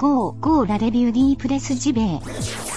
ゴーゴーラレビューディープレスジベイ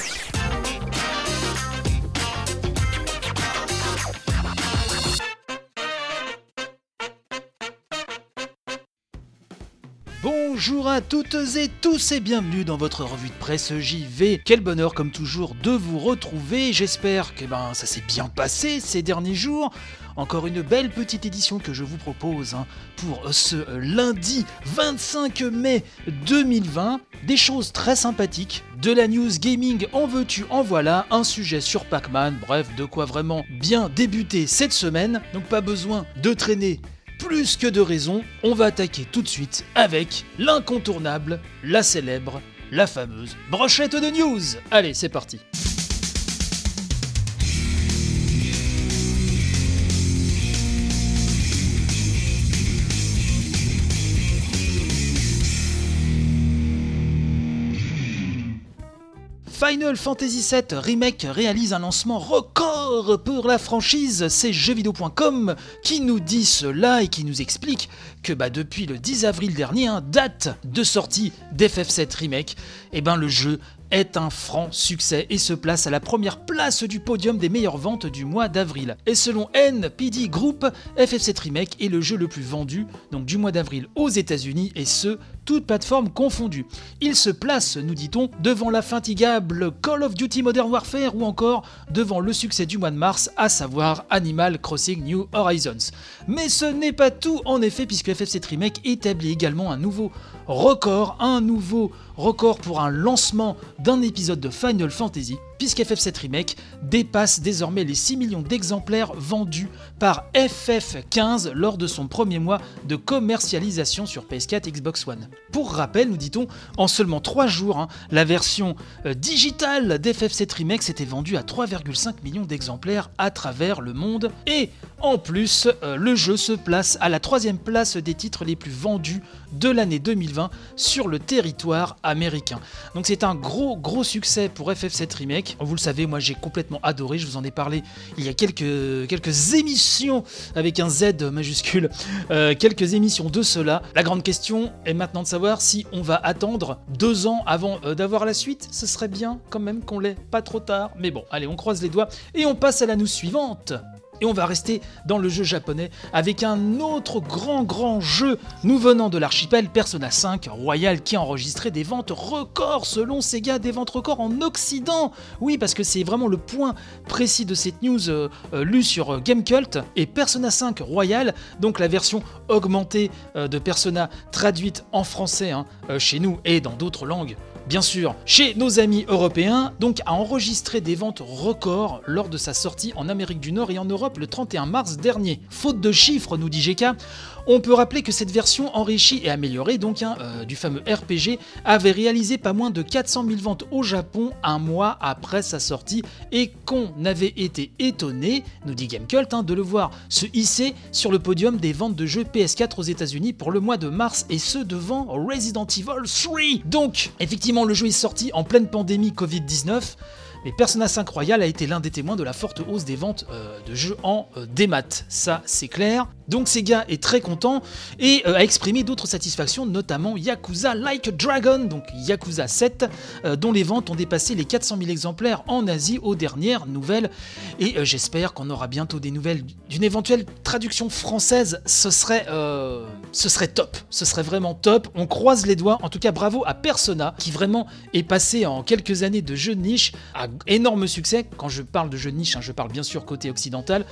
Bonjour à toutes et tous et bienvenue dans votre revue de presse JV. Quel bonheur comme toujours de vous retrouver. J'espère que ben, ça s'est bien passé ces derniers jours. Encore une belle petite édition que je vous propose hein, pour ce lundi 25 mai 2020. Des choses très sympathiques, de la news gaming en veux-tu, en voilà, un sujet sur Pac-Man, bref, de quoi vraiment bien débuter cette semaine. Donc pas besoin de traîner plus que de raison, on va attaquer tout de suite avec l'incontournable, la célèbre, la fameuse brochette de news. Allez, c'est parti. Final Fantasy VII Remake réalise un lancement record pour la franchise. C'est jeuxvideo.com qui nous dit cela et qui nous explique que bah, depuis le 10 avril dernier, hein, date de sortie d'FF7 Remake, et ben le jeu est un franc succès et se place à la première place du podium des meilleures ventes du mois d'avril. Et selon NPD Group, FF7 Remake est le jeu le plus vendu donc du mois d'avril aux États-Unis et ce toutes plateformes confondues. Il se place, nous dit-on, devant la fatigable Call of Duty Modern Warfare ou encore devant le succès du mois de mars, à savoir Animal Crossing New Horizons. Mais ce n'est pas tout en effet puisque FF7 Remake établit également un nouveau record, un nouveau record pour un lancement d'un épisode de Final Fantasy, puisqu'FF7 Remake dépasse désormais les 6 millions d'exemplaires vendus par FF15 lors de son premier mois de commercialisation sur PS4 Xbox One. Pour rappel, nous dit-on, en seulement 3 jours, hein, la version euh, digitale d'FF7 Remake s'était vendue à 3,5 millions d'exemplaires à travers le monde, et en plus, euh, le jeu se place à la troisième place des titres les plus vendus de l'année 2020 sur le territoire américain. Donc c'est un gros gros succès pour FF7 Remake. Vous le savez, moi j'ai complètement adoré, je vous en ai parlé il y a quelques, quelques émissions avec un Z majuscule, euh, quelques émissions de cela. La grande question est maintenant de savoir si on va attendre deux ans avant euh, d'avoir la suite. Ce serait bien quand même qu'on l'ait pas trop tard. Mais bon, allez, on croise les doigts et on passe à la news suivante. Et on va rester dans le jeu japonais avec un autre grand grand jeu. Nous venant de l'archipel Persona 5 Royal qui a enregistré des ventes records selon Sega, des ventes records en Occident. Oui, parce que c'est vraiment le point précis de cette news euh, euh, lue sur euh, Gamecult et Persona 5 Royal, donc la version augmentée de Persona traduite en français hein, chez nous et dans d'autres langues bien sûr, chez nos amis européens, donc a enregistré des ventes records lors de sa sortie en Amérique du Nord et en Europe le 31 mars dernier. Faute de chiffres, nous dit GK, on peut rappeler que cette version enrichie et améliorée donc hein, euh, du fameux RPG avait réalisé pas moins de 400 000 ventes au Japon un mois après sa sortie et qu'on avait été étonné, nous dit Gamecult, hein, de le voir se hisser sur le podium des ventes de jeux PS4 aux États-Unis pour le mois de mars et ce devant Resident Evil 3. Donc, effectivement, le jeu est sorti en pleine pandémie Covid-19. Mais Persona 5 Royal a été l'un des témoins de la forte hausse des ventes euh, de jeux en euh, démat, ça c'est clair. Donc Sega est très content et euh, a exprimé d'autres satisfactions, notamment Yakuza Like Dragon, donc Yakuza 7, euh, dont les ventes ont dépassé les 400 000 exemplaires en Asie aux dernières nouvelles. Et euh, j'espère qu'on aura bientôt des nouvelles d'une éventuelle traduction française. Ce serait, top, ce serait vraiment top. On croise les doigts. En tout cas, bravo à Persona qui vraiment est passé en quelques années de jeu de niche à énorme succès. Quand je parle de jeu de niche, hein, je parle bien sûr côté occidental.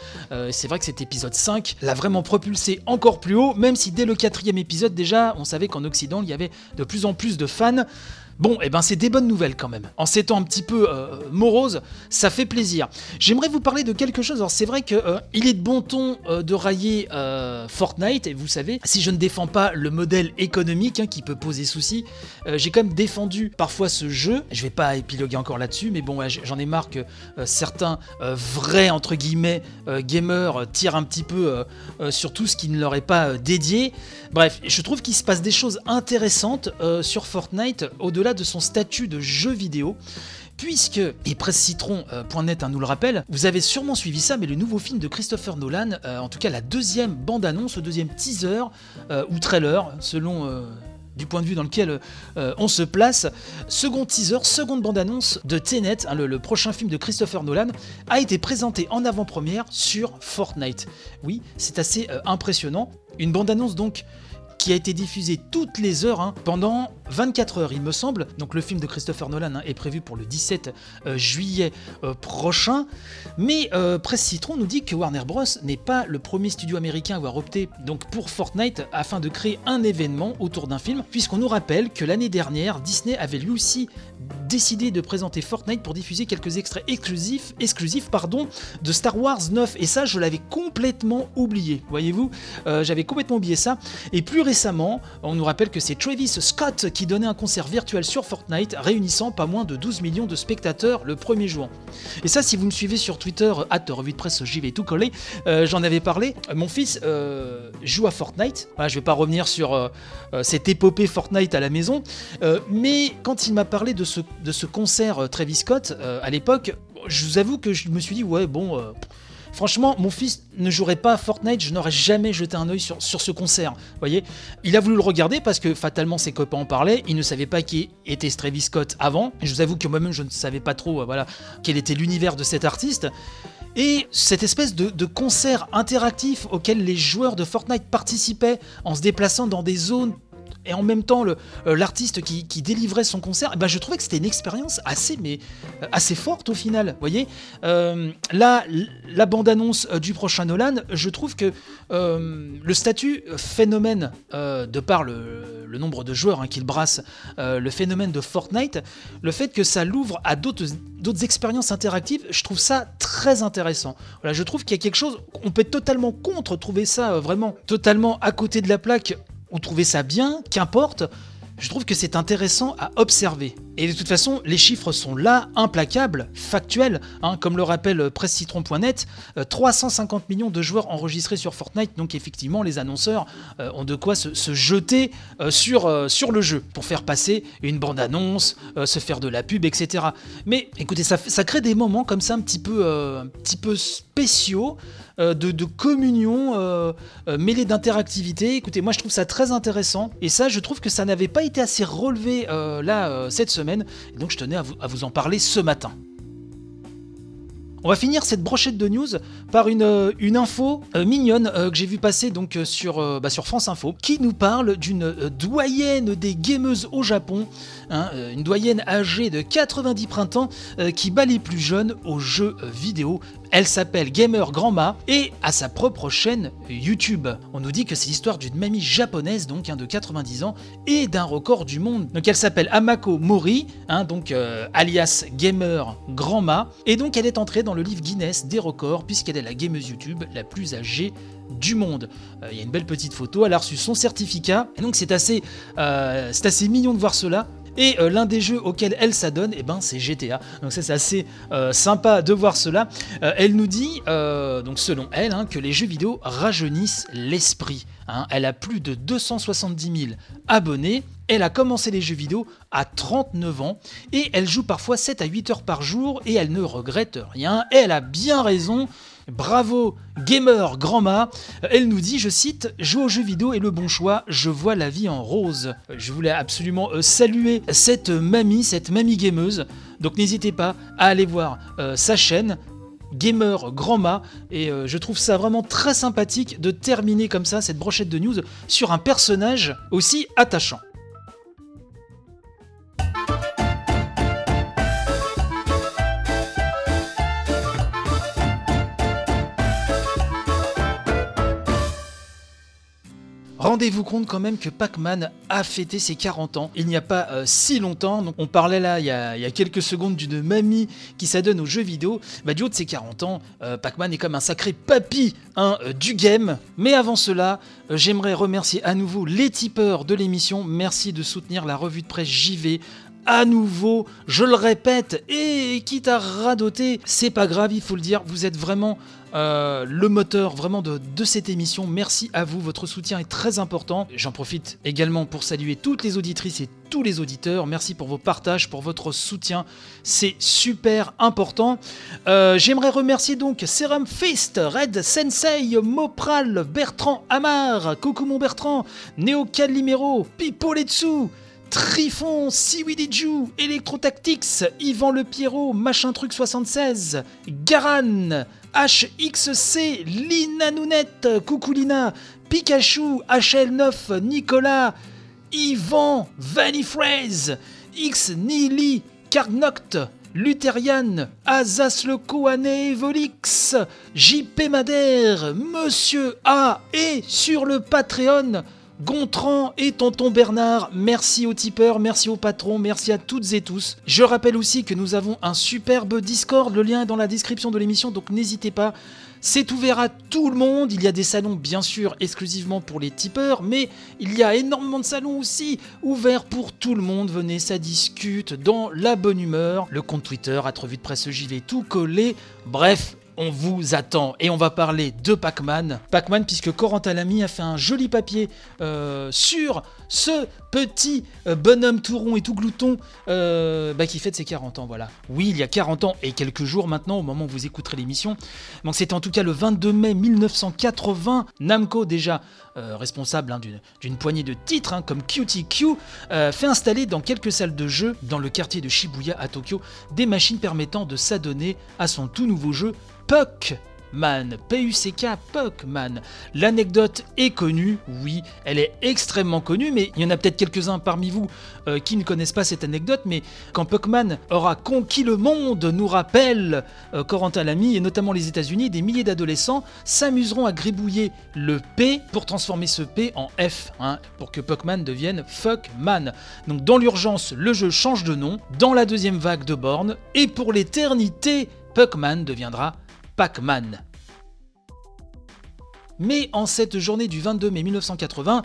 C'est vrai que cet épisode 5 l'a vraiment propulsé encore plus haut, même si dès le quatrième épisode déjà, on savait qu'en Occident, il y avait de plus en plus de fans. Bon, et ben c'est des bonnes nouvelles quand même. En ces un petit peu euh, moroses, ça fait plaisir. J'aimerais vous parler de quelque chose. Alors c'est vrai que euh, il est de bon ton euh, de railler Fortnite, et vous savez, si je ne défends pas le modèle économique hein, qui peut poser souci, j'ai quand même défendu parfois ce jeu. Je vais pas épiloguer encore là-dessus, mais bon, j'en ai marre que certains vrais entre guillemets gamers tirent un petit peu sur tout ce qui ne leur est pas dédié. Bref, je trouve qu'il se passe des choses intéressantes sur Fortnite au-delà de son statut de jeu vidéo. Puisque, et pressecitron.net hein, nous le rappelle, vous avez sûrement suivi ça, mais le nouveau film de Christopher Nolan, euh, en tout cas la deuxième bande-annonce, le deuxième teaser euh, ou trailer, selon euh, du point de vue dans lequel on se place. Second teaser, seconde bande-annonce de Tenet, hein, le, prochain film de Christopher Nolan, a été présenté en avant-première sur Fortnite. Oui, c'est assez impressionnant. Une bande-annonce donc qui a été diffusé toutes les heures hein, pendant 24 heures, il me semble. Donc le film de Christopher Nolan hein, est prévu pour le 17 euh, juillet euh, prochain. Mais euh, Presse Citron nous dit que Warner Bros n'est pas le premier studio américain à avoir opté donc pour Fortnite afin de créer un événement autour d'un film, puisqu'on nous rappelle que l'année dernière, Disney avait lui aussi décidé de présenter Fortnite pour diffuser quelques extraits exclusifs, exclusifs pardon, de Star Wars 9. Et ça, je l'avais complètement oublié. Voyez-vous, j'avais complètement oublié ça. Et plus récemment, on nous rappelle que c'est Travis Scott qui donnait un concert virtuel sur Fortnite réunissant pas moins de 12 millions de spectateurs le premier jour. Et ça, si vous me suivez sur Twitter, hâte revue de presse, j'y vais tout coller, euh, j'en avais parlé. Mon fils euh, joue à Fortnite. Voilà, je vais pas revenir sur euh, cette épopée Fortnite à la maison, mais quand il m'a parlé de ce, de ce concert Travis Scott à l'époque, je vous avoue que je me suis dit, ouais, bon Franchement, mon fils ne jouerait pas à Fortnite, je n'aurais jamais jeté un oeil sur, sur ce concert. voyez Il a voulu le regarder parce que fatalement ses copains en parlaient, il ne savait pas qui était Travis Scott avant. je vous avoue que moi-même je ne savais pas trop euh, voilà, quel était l'univers de cet artiste. Et cette espèce de, concert interactif auquel les joueurs de Fortnite participaient en se déplaçant dans des zones et en même temps euh, l'artiste qui, délivrait son concert, eh ben, je trouvais que c'était une expérience assez, mais, euh, assez forte au final. voyez euh, Là, la bande-annonce du prochain Nolan, je trouve que le statut phénomène, de par le, nombre de joueurs hein, qu'il brasse, le phénomène de Fortnite, le fait que ça l'ouvre à d'autres expériences interactives, je trouve ça très intéressant. Voilà, je trouve qu'il y a quelque chose, on peut être totalement contre, trouver ça vraiment totalement à côté de la plaque ou trouver ça bien, qu'importe, je trouve que c'est intéressant à observer. Et de toute façon, les chiffres sont là, implacables, factuels, hein, comme le rappelle pressecitron.net, 350 euh, millions de joueurs enregistrés sur Fortnite, donc effectivement les annonceurs euh, ont de quoi se, jeter euh, sur, sur le jeu pour faire passer une bande-annonce, se faire de la pub, etc. Mais écoutez, ça, ça crée des moments comme ça un petit peu, un petit peu spéciaux, de, de, communion mêlée d'interactivité. Écoutez, moi je trouve ça très intéressant, et ça je trouve que ça n'avait pas été assez relevé là cette semaine et donc je tenais à vous, en parler ce matin. On va finir cette brochette de news par une, euh, une info euh, mignonne euh, que j'ai vu passer donc sur, bah, sur France Info, qui nous parle d'une doyenne des gameuses au Japon, hein, une doyenne âgée de 90 printemps qui bat les plus jeunes aux jeux vidéo elle s'appelle Gamer Grandma et a sa propre chaîne YouTube. On nous dit que c'est l'histoire d'une mamie japonaise, donc de 90 ans, et d'un record du monde. Donc elle s'appelle Amako Mori, hein, donc euh, alias Gamer Grandma, et donc elle est entrée dans le livre Guinness des records puisqu'elle est la gameuse YouTube la plus âgée du monde. Euh, il y a une belle petite photo, elle a reçu son certificat, et donc c'est assez, euh, c'est assez mignon de voir cela. Et euh, l'un des jeux auxquels elle s'adonne, eh ben, c'est GTA. Donc ça c'est assez euh, sympa de voir cela. Euh, elle nous dit, donc selon elle, hein, que les jeux vidéo rajeunissent l'esprit. Hein. Elle a plus de 270 000 abonnés. Elle a commencé les jeux vidéo à 39 ans et elle joue parfois 7 à 8 heures par jour et elle ne regrette rien. Elle a bien raison. Bravo, gamer grandma. Elle nous dit, je cite, Jouer aux jeux vidéo est le bon choix, je vois la vie en rose. Je voulais absolument euh, saluer cette mamie, cette mamie gameuse. Donc n'hésitez pas à aller voir euh, sa chaîne. Gamer Grandma et euh, je trouve ça vraiment très sympathique de terminer comme ça cette brochette de news sur un personnage aussi attachant. Rendez-vous compte quand même que Pac-Man a fêté ses 40 ans il n'y a pas euh, si longtemps. Donc on parlait là il y, a, quelques secondes d'une mamie qui s'adonne aux jeux vidéo. Bah, du haut de ses 40 ans, euh, Pac-Man est comme un sacré papy hein, euh, du game. Mais avant cela, j'aimerais remercier à nouveau les tipeurs de l'émission. Merci de soutenir la revue de presse JV à nouveau, je le répète, et quitte à radoter, c'est pas grave, il faut le dire, vous êtes vraiment euh, le moteur vraiment de, cette émission. Merci à vous, votre soutien est très important. J'en profite également pour saluer toutes les auditrices et tous les auditeurs. Merci pour vos partages, pour votre soutien, c'est super important. Euh, J'aimerais remercier donc Serum Fist, Red Sensei, Mopral, Bertrand Amar, coucou mon Bertrand, Neo Calimero, Pipo Letsu, Trifon, Siwidiju, Electrotactics, Yvan Le Pierrot, Machin Truc 76, Garan, HXC, Lina Nounette, coucou Lina, Pikachu, HL9, Nicolas, Yvan, Vanifraise, X Nili, Carnoct, Lutherian, Azas le Volix, JP Madère, Monsieur A et sur le Patreon, Gontran et Tonton Bernard, merci aux tipeurs, merci aux patrons, merci à toutes et tous. Je rappelle aussi que nous avons un superbe Discord, le lien est dans la description de l'émission, donc n'hésitez pas. C'est ouvert à tout le monde, il y a des salons bien sûr exclusivement pour les tipeurs, mais il y a énormément de salons aussi ouverts pour tout le monde. Venez, ça discute dans la bonne humeur. Le compte Twitter, à de presse JV, tout collé. Bref, on vous attend et on va parler de Pac-Man. Pac-Man puisque Corentin Lamy a fait un joli papier euh, sur ce petit euh, bonhomme tout rond et tout glouton euh, bah, qui fête ses 40 ans. Voilà. Oui, il y a 40 ans et quelques jours maintenant au moment où vous écouterez l'émission. Donc c'était en tout cas le 22 mai 1980. Namco déjà responsable hein, d'une poignée de titres hein, comme QTQ fait installer dans quelques salles de jeu dans le quartier de Shibuya à Tokyo des machines permettant de s'adonner à son tout nouveau jeu Puckman, P-U-C-K, Puckman. L'anecdote est connue, oui, elle est extrêmement connue, mais il y en a peut-être quelques-uns parmi vous euh, qui ne connaissent pas cette anecdote, mais quand Puckman aura conquis le monde, nous rappelle euh, Corentin Lamy, et notamment les États-Unis, des milliers d'adolescents s'amuseront à gribouiller le P pour transformer ce P en F, hein, pour que Puckman devienne Fuckman. Donc dans l'urgence, le jeu change de nom, dans la deuxième vague de bornes, et pour l'éternité, Puckman deviendra Pac-Man. Mais en cette journée du 22 mai 1980,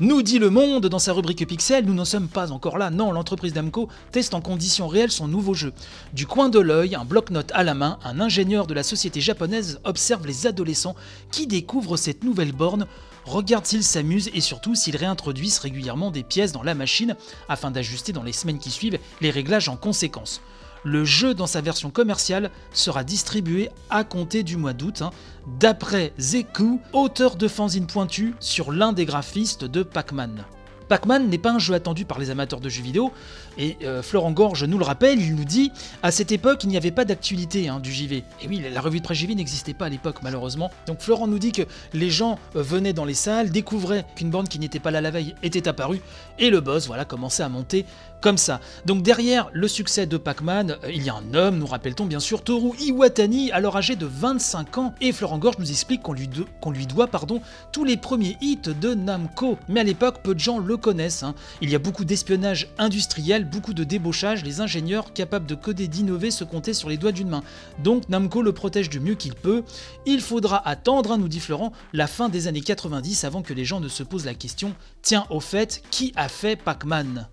nous dit le monde dans sa rubrique Pixel, nous n'en sommes pas encore là. Non, l'entreprise Namco teste en conditions réelles son nouveau jeu. Du coin de l'œil, un bloc-notes à la main, un ingénieur de la société japonaise observe les adolescents qui découvrent cette nouvelle borne, regarde s'ils s'amusent et surtout s'ils réintroduisent régulièrement des pièces dans la machine afin d'ajuster dans les semaines qui suivent les réglages en conséquence. Le jeu dans sa version commerciale sera distribué à compter du mois d'août, hein, d'après Zeku, auteur de fanzine pointu sur l'un des graphistes de Pac-Man. Pac-Man n'est pas un jeu attendu par les amateurs de jeux vidéo, et euh, Florent Gorge nous le rappelle, il nous dit à cette époque il n'y avait pas d'actualité hein, du JV. Et oui, la revue de presse JV n'existait pas à l'époque malheureusement. Donc Florent nous dit que les gens euh, venaient dans les salles, découvraient qu'une bande qui n'était pas là la veille était apparue, et le boss voilà commençait à monter comme ça. Donc derrière le succès de Pac-Man, euh, il y a un homme, nous rappelle-t-on bien sûr, Toru Iwatani, alors âgé de 25 ans, et Florent Gorge nous explique qu'on lui, lui, doit pardon, tous les premiers hits de Namco. Mais à l'époque, peu de gens le connaissent. Hein. Il y a beaucoup d'espionnage industriel, beaucoup de débauchage, les ingénieurs capables de coder, d'innover se comptaient sur les doigts d'une main. Donc Namco le protège du mieux qu'il peut. Il faudra attendre, hein, nous dit Florent, la fin des années 90 avant que les gens ne se posent la question, tiens au fait, qui a fait Pac-Man?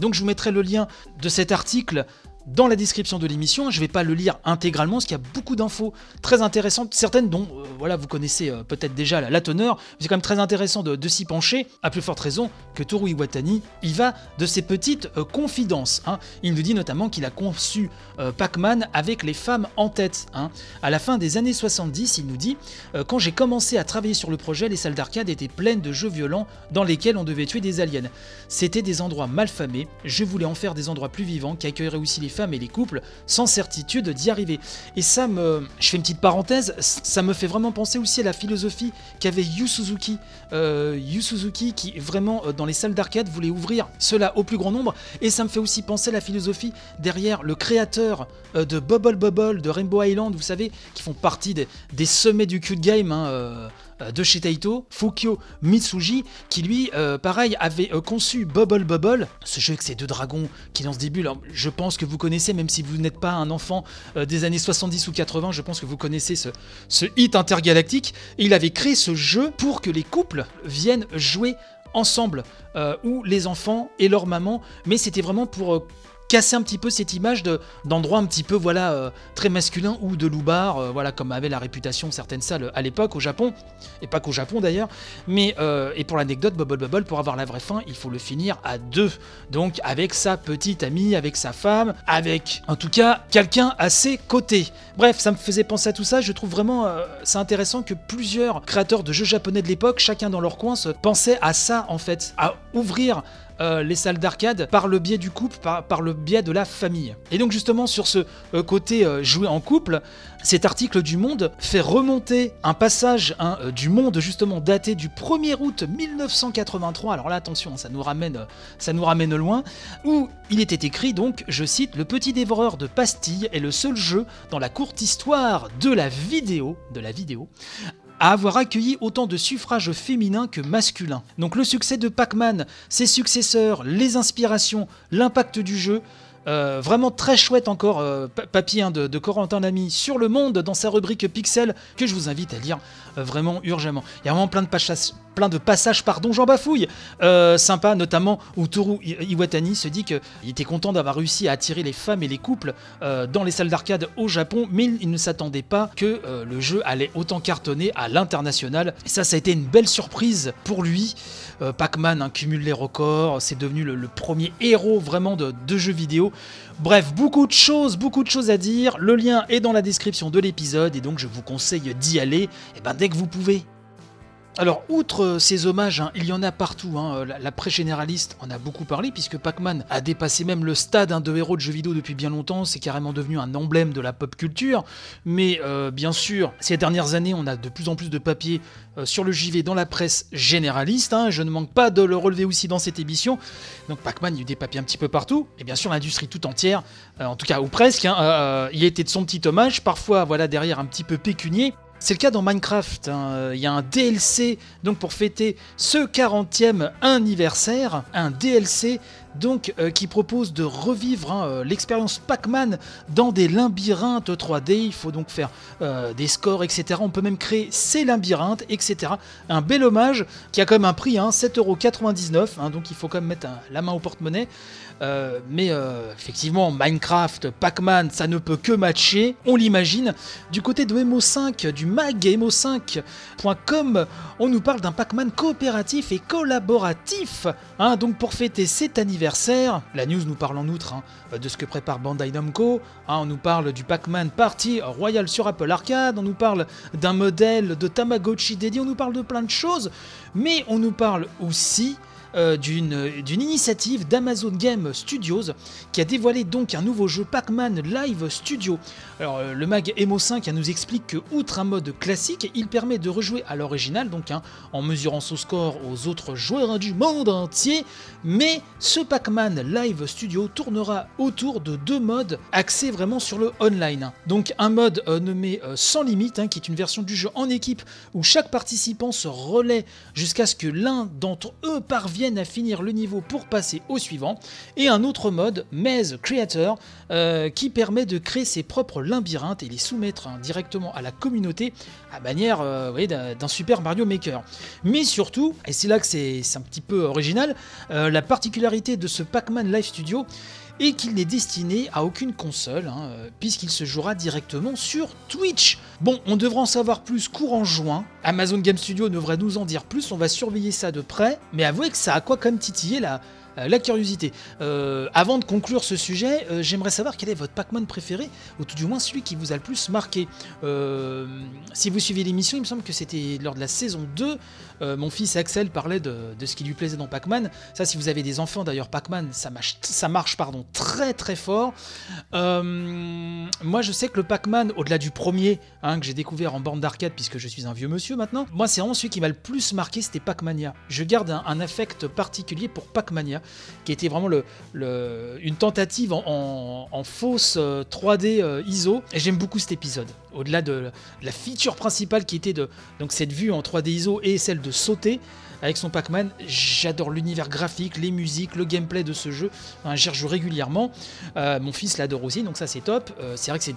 Donc je vous mettrai le lien de cet article dans la description de l'émission. Je ne vais pas le lire intégralement, parce qu'il y a beaucoup d'infos très intéressantes, certaines dont euh, voilà, vous connaissez euh, peut-être déjà la, teneur. C'est quand même très intéressant de, s'y pencher, à plus forte raison que Toru Iwatani, il va de ses petites euh, confidences. Hein. Il nous dit notamment qu'il a conçu Pac-Man avec les femmes en tête. Hein. À la fin des années 70, il nous dit Quand j'ai commencé à travailler sur le projet, les salles d'arcade étaient pleines de jeux violents dans lesquels on devait tuer des aliens. C'était des endroits mal famés, je voulais en faire des endroits plus vivants qui accueilleraient aussi les femmes et les couples sans certitude d'y arriver. Et ça me. Je fais une petite parenthèse, ça me fait vraiment penser aussi à la philosophie qu'avait Yu Suzuki. Euh, Yu Suzuki qui vraiment euh, dans les salles d'arcade voulait ouvrir cela au plus grand nombre. Et ça me fait aussi penser à la philosophie derrière le créateur euh, de Bubble Bubble, de Rainbow Island, vous savez, qui font partie des, sommets du cute game. Hein, de chez Taito, Fukio Mitsuji, qui lui, euh, pareil, avait euh, conçu Bubble Bubble, ce jeu avec ces deux dragons qui lancent des bulles. je pense que vous connaissez, même si vous n'êtes pas un enfant des années 70 ou 80, je pense que vous connaissez ce, hit intergalactique. Il avait créé ce jeu pour que les couples viennent jouer ensemble, euh, où les enfants et leur maman, mais c'était vraiment pour euh, casser un petit peu cette image de d'endroit un petit peu voilà euh, très masculin ou de loubar euh, voilà comme avait la réputation certaines salles à l'époque au Japon et pas qu'au Japon d'ailleurs. Mais euh, et pour l'anecdote Bubble Bubble pour avoir la vraie fin il faut le finir à deux. Donc avec sa petite amie avec sa femme avec en tout cas quelqu'un à ses côtés. Bref ça me faisait penser à tout ça. Je trouve vraiment euh, c'est intéressant que plusieurs créateurs de jeux japonais de l'époque chacun dans leur coin se pensaient à ça en fait à ouvrir euh, les salles d'arcade par le biais du couple, par, le biais de la famille. Et donc justement sur ce euh, côté euh, jouer en couple, cet article du Monde fait remonter un passage hein, euh, du Monde justement daté du 1er août 1983. Alors là attention, ça nous ramène, ça nous ramène loin, où il était écrit donc, je cite, le petit dévoreur de pastilles est le seul jeu dans la courte histoire de la vidéo, de la vidéo, à avoir accueilli autant de suffrages féminins que masculins. Donc le succès de Pac-Man, ses successeurs, les inspirations, l'impact du jeu, euh, vraiment très chouette encore euh, pa- papier hein, de, Corentin Lamy sur le monde dans sa rubrique Pixel que je vous invite à lire euh, vraiment urgemment. Il y a vraiment plein de passages, plein de passages pardon, j'en bafouille, euh, sympa notamment où Toru Iwatani se dit qu'il était content d'avoir réussi à attirer les femmes et les couples euh, dans les salles d'arcade au Japon, mais il ne s'attendait pas que euh, le jeu allait autant cartonner à l'international. Et ça, ça a été une belle surprise pour lui. Pac-Man hein, cumule les records, c'est devenu le, premier héros vraiment de, de jeux vidéo. Bref, beaucoup de choses, beaucoup de choses à dire. Le lien est dans la description de l'épisode et donc je vous conseille d'y aller et ben, dès que vous pouvez. Alors, outre ces hommages, hein, il y en a partout. hein, La, presse généraliste en a beaucoup parlé, puisque Pac-Man a dépassé même le stade hein, de héros de jeux vidéo depuis bien longtemps. C'est carrément devenu un emblème de la pop culture. Mais euh, bien sûr, ces dernières années, on a de plus en plus de papiers euh, sur le JV dans la presse généraliste. Je ne manque pas de le relever aussi dans cette émission. Donc, Pac-Man, il y a eu des papiers un petit peu partout. Et bien sûr, l'industrie tout entière, euh, en tout cas, ou presque, il été de son petit hommage. Parfois, voilà, derrière un petit peu pécunier. C'est le cas dans Minecraft. hein. Il y a un DLC donc pour fêter ce 40e anniversaire, un DLC donc euh, qui propose de revivre hein, euh, l'expérience Pac-Man dans des labyrinthes 3D. Il faut donc faire euh, des scores, etc. On peut même créer ces labyrinthes, etc. Un bel hommage qui a quand même un prix, hein, 7,99€. hein, donc il faut quand même mettre la main au porte-monnaie. Mais effectivement, Minecraft, Pac-Man, ça ne peut que matcher, on l'imagine. Du côté de Emo5, du mag emo5.com, on nous parle d'un Pac-Man coopératif et collaboratif. hein. donc pour fêter cet anniversaire, la news nous parle en outre hein, de ce que prépare Bandai Namco. hein. on nous parle du Pac-Man Party Royal sur Apple Arcade, on nous parle d'un modèle de Tamagotchi dédié, on nous parle de plein de choses. Mais on nous parle aussi euh, d'une initiative d'Amazon Game Studios qui a dévoilé donc un nouveau jeu Pac-Man Live Studio. Alors euh, le mag Emo 5 nous explique que outre un mode classique, il permet de rejouer à l'original, donc hein, en mesurant son score aux autres joueurs du monde entier, mais ce Pac-Man Live Studio tournera autour de deux modes axés vraiment sur le online. Donc un mode euh, nommé Sans Limite, hein, qui est une version du jeu en équipe où chaque participant se relaie jusqu'à ce que l'un d'entre eux parvienne à finir le niveau pour passer au suivant, et un autre mode, Maze Creator, euh, qui permet de créer ses propres labyrinthes et les soumettre hein, directement à la communauté à manière euh, d'un Super Mario Maker. Mais surtout, et c'est là que c'est c'est un petit peu original, euh, la particularité de ce Pac-Man Live Studio et qu'il n'est destiné à aucune console, hein, euh, puisqu'il se jouera directement sur Twitch. Bon, on devra en savoir plus courant juin. Amazon Game Studio devrait nous en dire plus, on va surveiller ça de près, mais avouez que ça a quoi comme titiller la, la curiosité. Euh, avant de conclure ce sujet, euh, j'aimerais savoir quel est votre Pac-Man préféré, ou tout du moins celui qui vous a le plus marqué. Euh, si vous suivez l'émission, il me semble que c'était lors de la saison 2, euh, mon fils Axel parlait de, ce qui lui plaisait dans Pac-Man. Ça, si vous avez des enfants d'ailleurs, Pac-Man, ça marche, pardon, très très fort. Euh, moi, je sais que le Pac-Man, au-delà du premier hein, que j'ai découvert en borne d'arcade, puisque je suis un vieux monsieur maintenant, moi, c'est vraiment celui qui m'a le plus marqué, c'était Pac-Mania. Je garde un affect particulier pour Pac-Mania, qui était vraiment une tentative en, fausse euh, 3D euh, ISO. Et j'aime beaucoup cet épisode. au-delà de la feature principale qui était de cette vue en 3D ISO et celle de sauter avec son Pac-Man. J'adore l'univers graphique, les musiques, le gameplay de ce jeu. J'y rejoue régulièrement. Euh, mon fils l'adore aussi, donc ça c'est top. Euh, c'est vrai que ces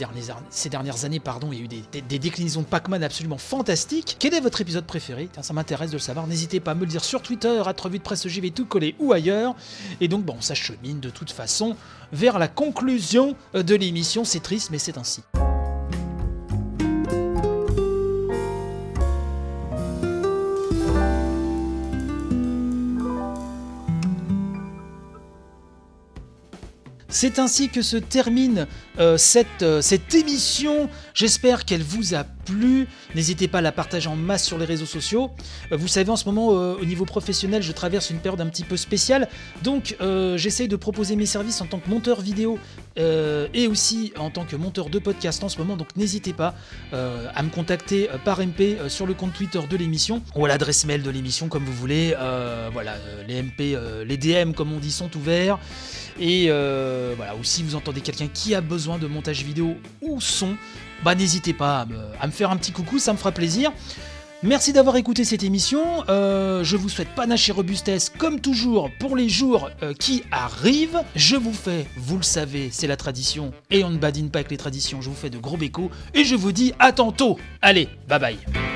dernières, années, pardon, il y a eu des, déclinaisons de Pac-Man absolument fantastiques. Quel est votre épisode préféré? Ça m'intéresse de le savoir. N'hésitez pas à me le dire sur Twitter, à Revue de Presse JV tout collé ou ailleurs. Et donc, bon, ça chemine de toute façon vers la conclusion euh, de l'émission. C'est triste, mais c'est ainsi. C'est ainsi que se termine euh, euh, cette émission. J'espère qu'elle vous a plu. N'hésitez pas à la partager en masse sur les réseaux sociaux. Euh, vous savez, en ce moment, euh, au niveau professionnel, je traverse une période un petit peu spéciale. Donc, euh, j'essaye de proposer mes services en tant que monteur vidéo et aussi en tant que monteur de podcast en ce moment. Donc, n'hésitez pas à me contacter par MP sur le compte Twitter de l'émission ou à l'adresse mail de l'émission, comme vous voulez. Voilà, les MP, les DM, comme on dit, sont ouverts. Et voilà, ou si vous entendez quelqu'un qui a besoin de montage vidéo ou son, bah n'hésitez pas à me, faire un petit coucou, ça me fera plaisir. Merci d'avoir écouté cette émission. Euh, je vous souhaite panache et robustesse comme toujours pour les jours euh, qui arrivent. Je vous fais, vous le savez, c'est la tradition et on ne badine pas avec les traditions. Je vous fais de gros bécos et je vous dis à tantôt. Allez, bye bye.